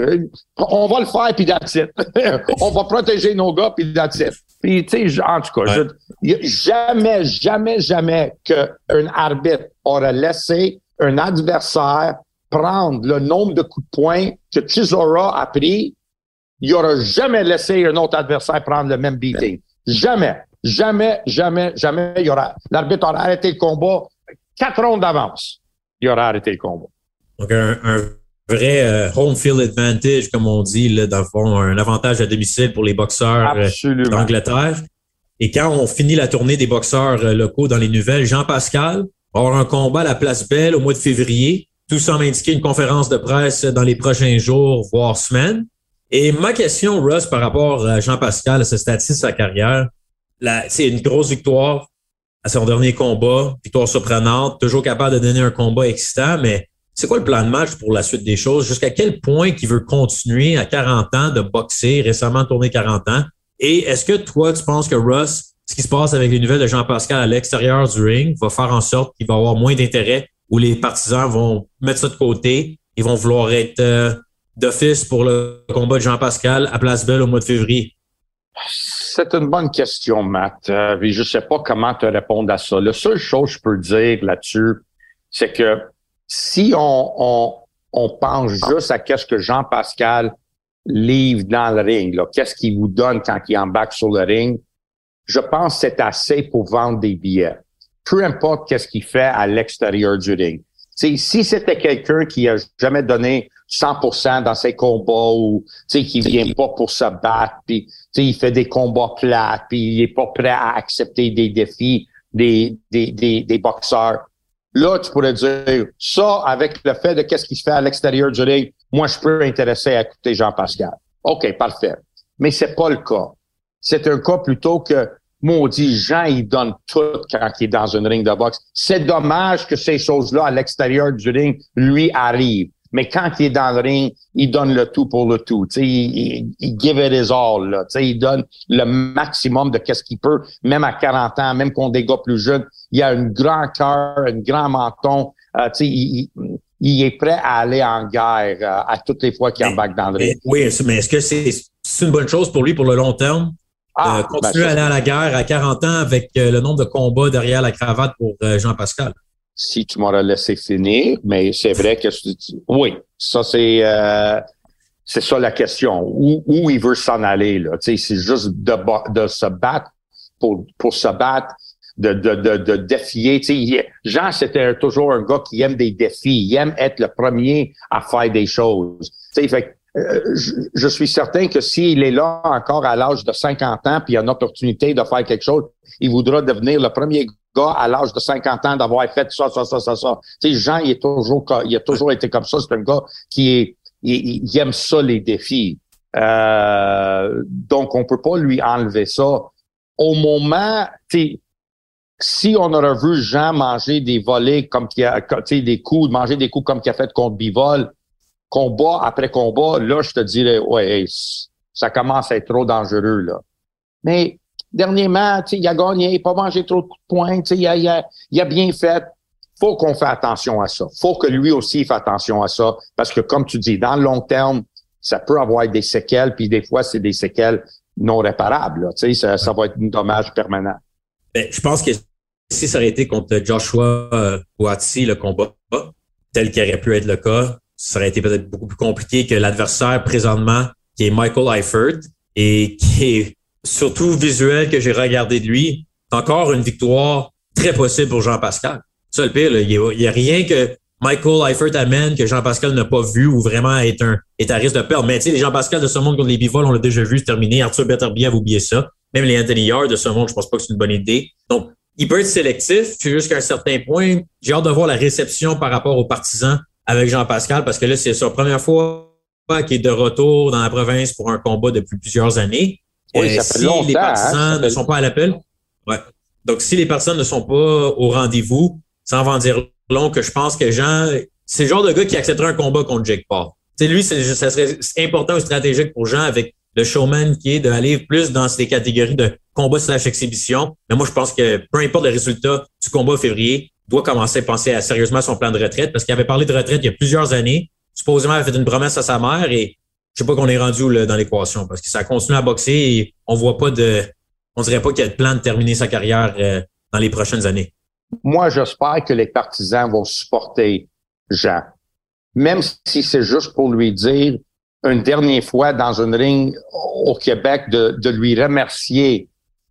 On va le faire, puis that's it. On va protéger nos gars, puis that's it. Puis, tu sais, en tout cas, jamais, jamais, jamais qu'un arbitre aurait laissé un adversaire prendre le nombre de coups de poing que Chisora a pris, il n'aurait jamais laissé un autre adversaire prendre le même beating. Jamais, jamais, jamais, jamais. Il aura, l'arbitre aurait arrêté le combat quatre rondes d'avance. Il aurait arrêté le combat. Donc, un, vrai euh, home field advantage, comme on dit, là, dans le fond, un avantage à domicile pour les boxeurs euh, d'Angleterre. Et quand on finit la tournée des boxeurs euh, locaux dans les nouvelles, Jean Pascal va avoir un combat à la Place Belle au mois de février. Tout semble indiquer une conférence de presse dans les prochains jours, voire semaines. Et ma question, Russ, par rapport à Jean Pascal, à ce statut de sa carrière, c'est une grosse victoire à son dernier combat, victoire surprenante, toujours capable de donner un combat excitant, mais c'est quoi le plan de match pour la suite des choses? Jusqu'à quel point qu'il veut continuer à 40 ans de boxer, récemment tourné 40 ans? Et est-ce que toi, tu penses que Russ, ce qui se passe avec les nouvelles de Jean-Pascal à l'extérieur du ring, va faire en sorte qu'il va avoir moins d'intérêt ou les partisans vont mettre ça de côté, ils vont vouloir être euh, d'office pour le combat de Jean-Pascal à Place Belle au mois de février? C'est une bonne question, Matt. Euh, je ne sais pas comment te répondre à ça. La seule chose que je peux dire là-dessus, c'est que si on, on, pense juste à qu'est-ce que Jean-Pascal livre dans le ring, qu'est-ce qu'il vous donne quand il embarque sur le ring, je pense que c'est assez pour vendre des billets. Peu importe qu'est-ce qu'il fait à l'extérieur du ring. si c'était quelqu'un qui a jamais donné 100% dans ses combats ou qui vient pas pour se battre, puis il fait des combats plats, puis il est pas prêt à accepter des défis des, des boxeurs, Là, tu pourrais dire, ça, avec le fait de qu'est-ce qui se fait à l'extérieur du ring, moi, je peux m'intéresser à écouter Jean-Pascal. OK, parfait. Mais c'est pas le cas. C'est un cas plutôt que, maudit, Jean, il donne tout quand il est dans une ring de boxe. C'est dommage que ces choses-là à l'extérieur du ring lui arrivent. Mais quand il est dans le ring, il donne le tout pour le tout. Il, il, il, give it his all. Là. Il donne le maximum de qu'est-ce qu'il peut, même à 40 ans, même qu'on gars plus jeunes. Il a un grand cœur, un grand menton. Euh, il, il, est prêt à aller en guerre euh, à toutes les fois qu'il embarque dans le ring. Oui, mais est-ce que c'est une bonne chose pour lui pour le long terme? Ah, euh, ben, continuer à aller à la guerre à 40 ans avec le nombre de combats derrière la cravate pour Jean-Pascal? Si tu m'aurais laissé finir, mais c'est vrai que oui, ça c'est euh, c'est ça la question. Où, où il veut s'en aller là? C'est juste de, de se battre pour pour se battre, de de de, de défier. Jean c'était toujours un gars qui aime des défis, il aime être le premier à faire des choses. fait euh, je, je, suis certain que s'il est là encore à l'âge de 50 ans, puis il a une opportunité de faire quelque chose, il voudra devenir le premier à l'âge de 50 ans d'avoir fait ça, ça, ça, ça, ça. Jean, il est toujours, il a toujours été comme ça. C'est un gars qui est, il, aime ça, les défis. Euh, donc, on peut pas lui enlever ça. Au moment, si on aurait vu Jean manger des volets comme qu'il a, des coups, manger des coups comme qu'il a fait contre Bivol, combat après combat, là, je te dirais, ouais, ça commence à être trop dangereux, là. Mais dernièrement, il a gagné, il n'a pas mangé trop de coups de poing, il a, il, a, il a bien fait. faut qu'on fasse attention à ça. faut que lui aussi fasse attention à ça, parce que comme tu dis, dans le long terme, ça peut avoir des séquelles, puis des fois, c'est des séquelles non réparables. ça, ça va être un dommage permanent. Ben, je pense que si ça aurait été contre Joshua euh, le combat, tel qu'il aurait pu être le cas, ça aurait été peut-être beaucoup plus compliqué que l'adversaire présentement, qui est Michael Eifert, et qui est surtout visuel que j'ai regardé de lui, encore une victoire très possible pour Jean-Pascal. Ça, le pire, il n'y a, rien que Michael Eifert amène que Jean-Pascal n'a pas vu ou vraiment est, un, est à risque de perdre. Mais tu sais, Jean-Pascal de ce monde contre les bivols, on l'a déjà vu se terminer. Arthur Beterbiev, oubliez ça. Même les Anthony Yard de ce monde, je pense pas que c'est une bonne idée. Donc, il peut être sélectif jusqu'à un certain point. J'ai hâte de voir la réception par rapport aux partisans avec Jean-Pascal parce que là, c'est sa première fois qu'il est de retour dans la province pour un combat depuis plusieurs années. Oui, ça fait si les hein, partisans ne sont pas à l'appel, ouais. Donc, si les personnes ne sont pas au rendez-vous, sans en dire long, que je pense que Jean, c'est le genre de gars qui accepterait un combat contre Jake Paul. sais, lui, ça serait important ou stratégique pour Jean avec le showman qui est d'aller plus dans ces catégories de combat slash exhibition. Mais moi, je pense que peu importe le résultat du combat février, doit commencer à penser à, sérieusement à son plan de retraite parce qu'il avait parlé de retraite il y a plusieurs années. Supposément, il avait fait une promesse à sa mère et je sais pas qu'on est rendu où, dans l'équation parce que ça continue à boxer et on voit pas de, on dirait pas qu'il y a de plan de terminer sa carrière euh, dans les prochaines années. Moi, j'espère que les partisans vont supporter Jean. Même si c'est juste pour lui dire une dernière fois dans une ring au Québec de, de lui remercier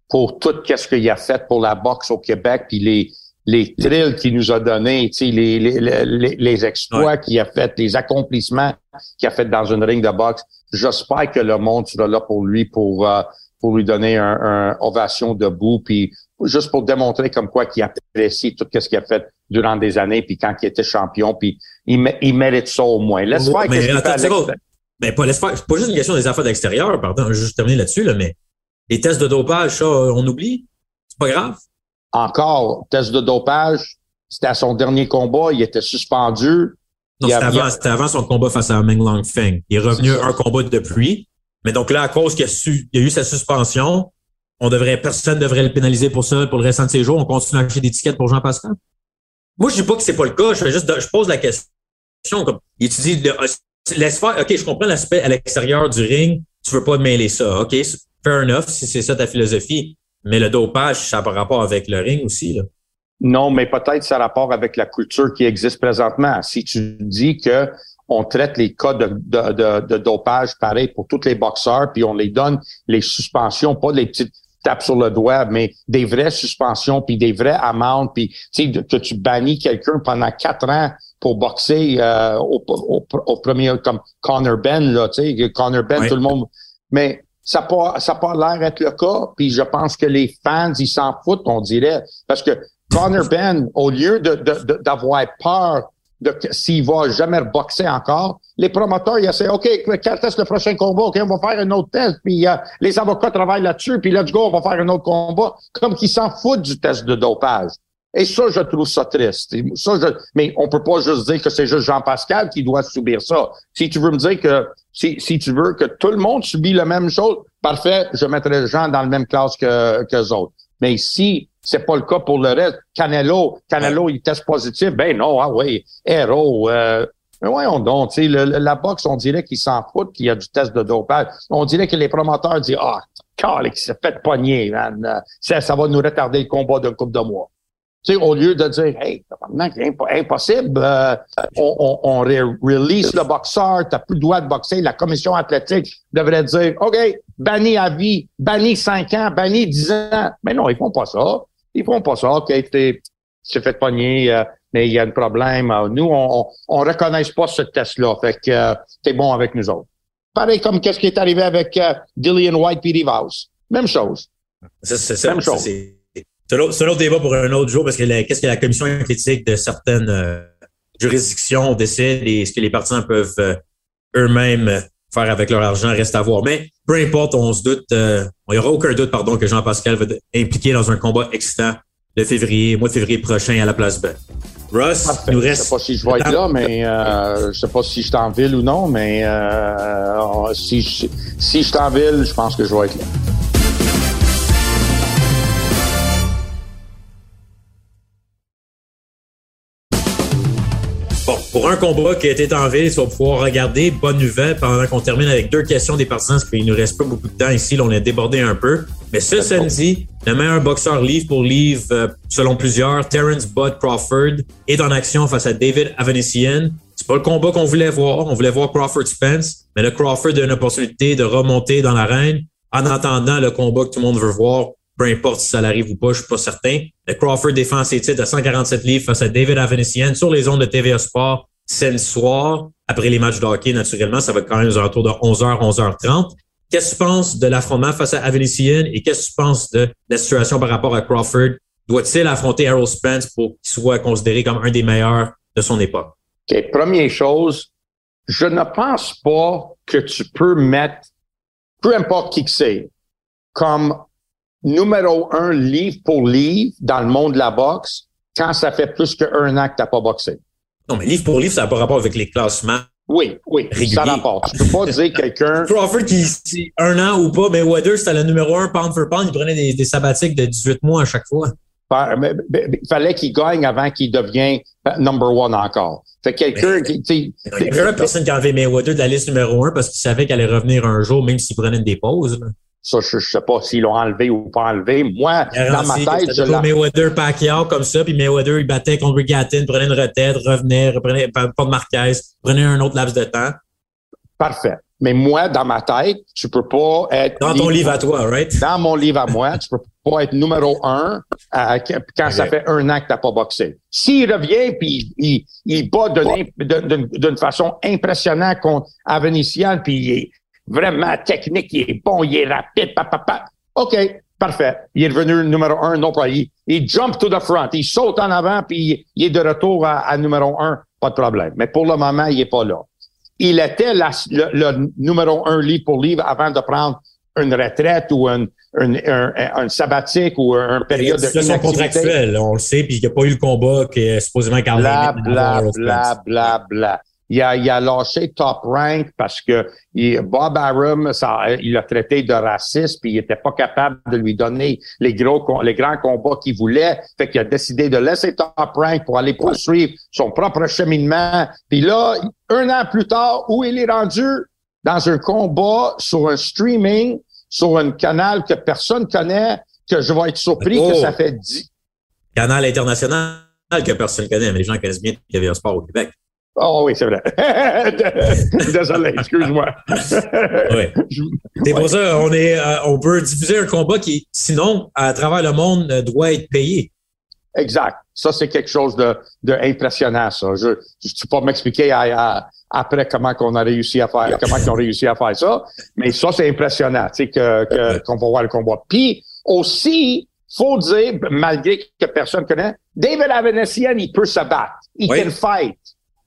pour tout ce qu'il a fait pour la boxe au Québec, puis les, les thrills qu'il nous a donnés, les, les, les, les exploits qu'il a fait, les accomplissements qu'il a fait dans une ring de boxe. J'espère que le monde sera là pour lui pour euh, pour lui donner un, un, ovation debout, puis juste pour démontrer comme quoi qu'il apprécie tout ce qu'il a fait durant des années, puis quand il était champion, puis il, il mérite ça au moins. Laisse faire mais attends, mais pas, laisse faire, pas juste une question des affaires d'extérieur, pardon, je vais juste terminer là-dessus, là, mais les tests de dopage, ça, on oublie? C'est pas grave? Encore, test de dopage, c'était à son dernier combat, il était suspendu. Non, c'était avant, avant, son combat face à Meng Long Feng. Il est revenu un combat depuis. Mais donc là, à cause qu'il a, a, eu sa suspension, on devrait, personne devrait le pénaliser pour ça pour le restant de ses jours. On continue à acheter des tickets pour Jean Pascal. Moi, je dis pas que c'est pas le cas. Je fais juste, je pose la question. Comme, il dit, laisse faire. OK, je comprends l'aspect à l'extérieur du ring. Tu veux pas mêler ça. OK, fair enough, si c'est ça ta philosophie. Mais le dopage, ça a rapport avec le ring aussi, là. Non, mais peut-être ça a rapport avec la culture qui existe présentement. Si tu dis que on traite les cas de, de, de, dopage pareil pour tous les boxeurs, puis on les donne les suspensions, pas les petites tapes sur le doigt, mais des vraies suspensions, puis des vraies amendes, puis tu sais, que tu bannis quelqu'un pendant quatre ans pour boxer euh, au, au, premier, comme Connor Ben, là, tu sais, Connor Ben, tout le monde. Mais ça pas, ça pas l'air d'être le cas, puis je pense que les fans, ils s'en foutent, on dirait, parce que Connor Ben, au lieu de, d'avoir peur de s'il va jamais boxer encore, les promoteurs, ils essaient, OK, quand est-ce le prochain combat? OK, on va faire un autre test, puis euh, les avocats travaillent là-dessus, puis let's go, on va faire un autre combat, comme qu'ils s'en foutent du test de dopage. Et ça, je trouve ça triste. Ça, mais on peut pas juste dire que c'est juste Jean-Pascal qui doit subir ça. Si tu veux me dire que si, si tu veux que tout le monde subit la même chose, parfait, je mettrai gens dans la même classe que, que autres. Mais si c'est pas le cas pour le reste, Canelo, Canelo, il teste positif, ben non, ah oui, héros, euh, mais voyons donc, tu sais, la boxe, on dirait qu'ils s'en foutent qu'il y a du test de dopage. On dirait que les promoteurs disent, ah, oh, il s'est fait man. Ça, ça va nous retarder le combat d'un couple de mois. Tu sais, au lieu de dire, hey, c'est impossible, euh, on, on, on release le boxeur, t'as plus le droit de boxer, la commission athlétique devrait dire, OK, banni à vie, banni 5 ans, banni 10 ans. Mais non, ils font pas ça. Ils font pas ça. OK, t'es, fait pogner, euh, mais il y a un problème. Euh, nous, on, on, reconnaît pas ce test-là. Fait que euh, t'es bon avec nous autres. Pareil comme qu'est-ce qui est arrivé avec Dillian White et Vouse. Même chose. C'est, c'est, Même chose. C'est un autre débat pour un autre jour parce que qu'est-ce que la commission critique de certaines juridictions décide et ce que les partisans peuvent eux-mêmes faire avec leur argent reste à voir. Mais peu importe, on se doute, il n'y aura aucun doute, pardon, que Jean-Pascal va être impliqué dans un combat excitant le février, mois de février prochain à la place B. Russ, nous reste. Je sais pas si je vais être là, mais euh, je sais pas si je suis en ville ou non, mais euh, si, je, si je suis en ville, je pense que je vais être là. Bon, pour un combat qui a été en ville, tu vas pouvoir regarder. Bonne nouvelle pendant qu'on termine avec deux questions des partisans, parce qu'il nous reste pas beaucoup de temps ici. Là, on a débordé un peu. Mais ce samedi, le meilleur boxeur livre pour livre, euh, selon plusieurs, Terence Bud Crawford, est en action face à David Avanesian. C'est pas le combat qu'on voulait voir. On voulait voir Crawford Spence, mais le Crawford a une opportunité de remonter dans l'arène en attendant le combat que tout le monde veut voir peu importe si ça l'arrive ou pas, je suis pas certain. Le Crawford défend ses titres à 147 livres face à David Avanesian sur les ondes de TVA Sport le soir. Après les matchs de hockey, naturellement, ça va quand même aux alentours de 11h, 11h30. Qu'est-ce que tu penses de l'affrontement face à Avanesian et qu'est-ce que tu penses de la situation par rapport à Crawford? Doit-il affronter Errol Spence pour qu'il soit considéré comme un des meilleurs de son époque? OK. Première chose, je ne pense pas que tu peux mettre, peu importe qui que c'est, comme numéro un livre pour livre dans le monde de la boxe quand ça fait plus qu'un an que t'as pas boxé. Non, mais livre pour livre, ça n'a pas rapport avec les classements. Oui, oui, réguliers. ça rapporte. Tu peux pas dire quelqu'un. Crawford qui, un an ou pas, mais Weather, c'était le numéro un pound for pound, il prenait des, des sabbatiques de 18 mois à chaque fois. Il fallait qu'il gagne avant qu'il devienne number one encore. Fait quelqu'un qui, Il y a personne qui a enlevé Mayweather de la liste numéro un parce qu'il savait qu'elle allait revenir un jour, même s'il prenait des pauses. Ça, je, sais pas s'ils l'ont enlevé ou pas enlevé. Moi, dans ma tête, je l'ai. Mayweather Pacquiao comme ça, puis Mayweather, il battait contre Gattin, prenait une retraite, revenait, reprenait pas de Marquez, prenait un autre laps de temps. Parfait. Mais moi, dans ma tête, tu peux pas être. Dans ton livre à toi, right? Dans mon livre à moi, tu peux pas être numéro un euh, quand ça fait un an que t'as pas boxé. S'il revient puis il, il bat d'une façon impressionnante contre Avenician, puis il est vraiment technique, il est bon, il est rapide, papa, OK, parfait. Il est revenu numéro un, non pas. Il, il jump to the front, il saute en avant, puis il, est de retour à, à numéro un, pas de problème. Mais pour le moment, il est pas là. Il était le, numéro un livre pour livre avant de prendre une retraite ou un, un, sabbatique ou un période de situation contractuelle, on le sait, puis il n'y a pas eu le combat que supposément Carl Bla, bla, bla, bla, bla il a, il a lâché Top Rank parce que Bob Arum, ça, il l'a traité de raciste, puis il était pas capable de lui donner les gros, les grands combats qu'il voulait. Fait qu'il a décidé de laisser Top Rank pour aller poursuivre son propre cheminement. Puis là, un an plus tard, où il est rendu? Dans un combat sur un streaming, sur un canal que personne connaît, que je vais être surpris que ça fait dix. Canal international que personne connaît, mais les gens connaissent bien qu'il y avait un sport au Québec. Oh oui, c'est vrai. Désolé, excuse-moi. oui. C'est pour ça, on, est, euh, on peut diffuser un combat qui, sinon, à travers le monde, euh, doit être payé. Exact. Ça, c'est quelque chose de, de impressionnant, ça. Je ne peux pas m'expliquer après comment qu'on a réussi à faire, comment ont réussi à faire ça, mais ça, c'est impressionnant, tu sais, que, qu'on va voir le combat. Puis, aussi, faut dire, malgré que personne connaît, David Avenessian, il peut se battre. Il peut can fight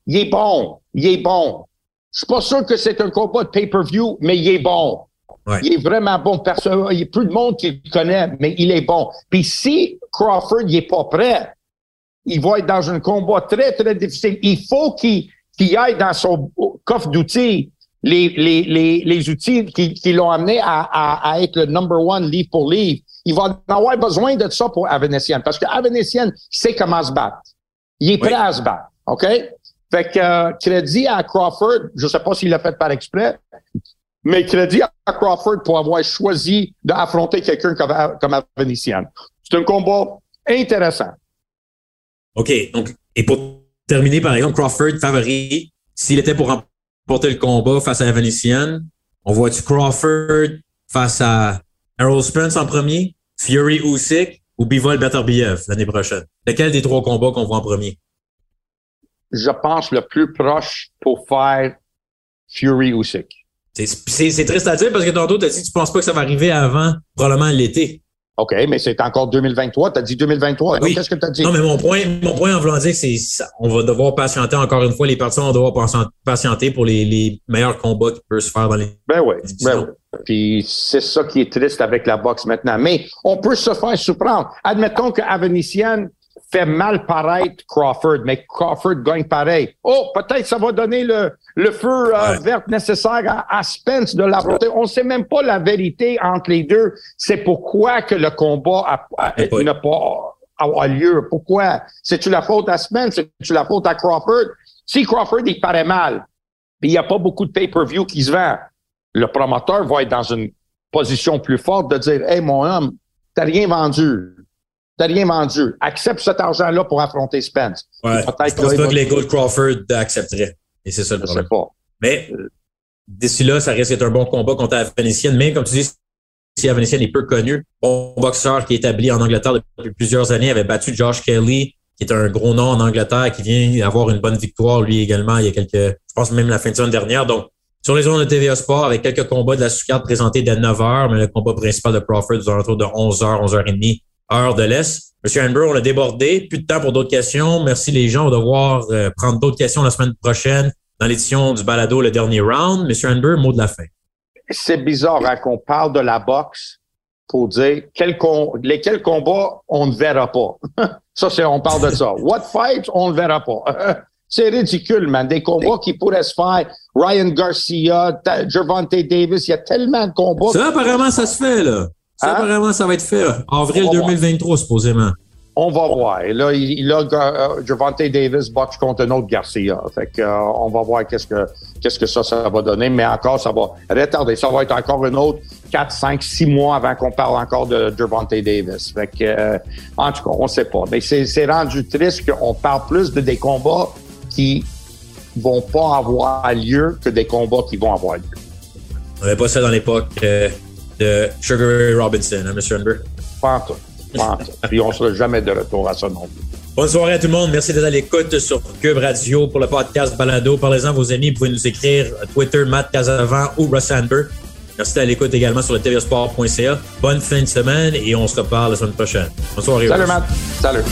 il est bon, il est bon. Je suis pas sûr que c'est un combat de pay-per-view, mais il est bon. Il est vraiment bon. Personne, il y a plus de monde qui le connaît, mais il est bon. Puis si Crawford n'est pas prêt, il va être dans un combat très, très difficile. Il faut qu'il aille dans son coffre d'outils les, les, les, les outils qui, qui l'ont amené à, à, être le number one livre pour livre. Il va avoir besoin de ça pour Avenessian, parce que Avenessian sait comment se battre. Il est prêt à se battre. OK? Fait que euh, crédit à Crawford, je sais pas s'il l'a fait par exprès, mais crédit à Crawford pour avoir choisi d'affronter quelqu'un comme, comme Venetian. C'est un combat intéressant. OK. Donc, et pour terminer, par exemple, Crawford favori, s'il était pour remporter le combat face à Venetian, on voit-tu Crawford face à Errol Spence en premier, Fury Usyk ou Bivol Beterbiev l'année prochaine? Lequel des trois combats qu'on voit en premier? Je pense, le plus proche pour faire Fury Usyk. C'est triste à dire parce que tantôt, tu as dit que tu penses pas que ça va arriver avant probablement l'été. OK, mais c'est encore 2023. Tu as dit 2023. Oui. Qu'est-ce que tu as dit? Non, mais mon point, mon point en voulant dire c'est on va devoir patienter encore une fois. Les parties vont devoir patienter pour les, les meilleurs combats qui peuvent se faire dans les. Ben oui. Ben oui. Puis c'est ça qui est triste avec la boxe maintenant. Mais on peut se faire surprendre. Admettons que Avenician fait mal paraître Crawford, mais Crawford gagne pareil. Oh, peut-être ça va donner le, le feu euh, vert nécessaire à, Spence de l'affronter. On ne sait même pas la vérité entre les deux. C'est pourquoi que le combat n'a pas avoir lieu. Pourquoi? C'est-tu la faute à Spence? C'est-tu la faute à Crawford? Si Crawford, il paraît mal, puis il n'y a pas beaucoup de pay-per-view qui se vend, le promoteur va être dans une position plus forte de dire, hey, mon homme, t'as rien vendu t'as rien vendu. Accepte cet argent-là pour affronter Spence. Ouais. Je pense pas que les de Crawford accepteraient. Et c'est ça le problème. Je sais pas. Mais d'ici là, ça risque d'être un bon combat contre Avenicienne. Même comme tu dis, si Avenicienne est peu connu, bon boxeur qui est établi en Angleterre depuis plusieurs années, avait battu Josh Kelly, qui est un gros nom en Angleterre, qui vient avoir une bonne victoire lui également il y a quelques, je pense même la fin de semaine dernière. Donc, sur les zones de TVA Sport, avec quelques combats de la sous-carte présentés dès 9 h, mais le combat principal de Crawford aux alentours de 11 h, 11 h 30 heure de l'Est. Monsieur Amber, on a débordé. Plus de temps pour d'autres questions. Merci les gens. On va devoir euh, prendre d'autres questions la semaine prochaine dans l'édition du balado, le dernier round. Monsieur Amber, mot de la fin. C'est bizarre hein, qu'on parle de la boxe pour dire quel lesquels combats on ne verra pas. ça, c'est on parle de ça. What fights on ne verra pas. c'est ridicule, man. Des combats qui pourraient se faire. Ryan Garcia, Gervonta Davis, il y a tellement de combats. Ça, apparemment, ça se fait, là. Ça, hein? apparemment, ça va être fait. Avril 2023, supposément. on va voir. là, il, a uh, Javante Davis boxe contre un autre Garcia. Fait que, uh, on va voir qu'est-ce que qu'est-ce que ça, ça va donner. Mais encore, ça va retarder. Ça va être encore une autre 4, 5, 6 mois avant qu'on parle encore de Javante Davis. Fait que, uh, en tout cas, on sait pas. Mais c'est rendu triste qu'on parle plus de des combats qui vont pas avoir lieu que des combats qui vont avoir lieu. On n'avait pas ça dans l'époque euh, de Sugar Ray Robinson, hein, M. Unber? Pas. Puis on ne sera jamais de retour à ça non plus. Bonne soirée à tout le monde. Merci d'être à l'écoute sur Cube Radio pour le podcast Balado. Parlez-en à vos amis. Vous pouvez nous écrire à Twitter, Matt Casavant ou Russ Amber. Merci d'être à l'écoute également sur le tvsport.ca. Bonne fin de semaine et on se reparle la semaine prochaine. Bonne soirée. Salut, Matt. Salut.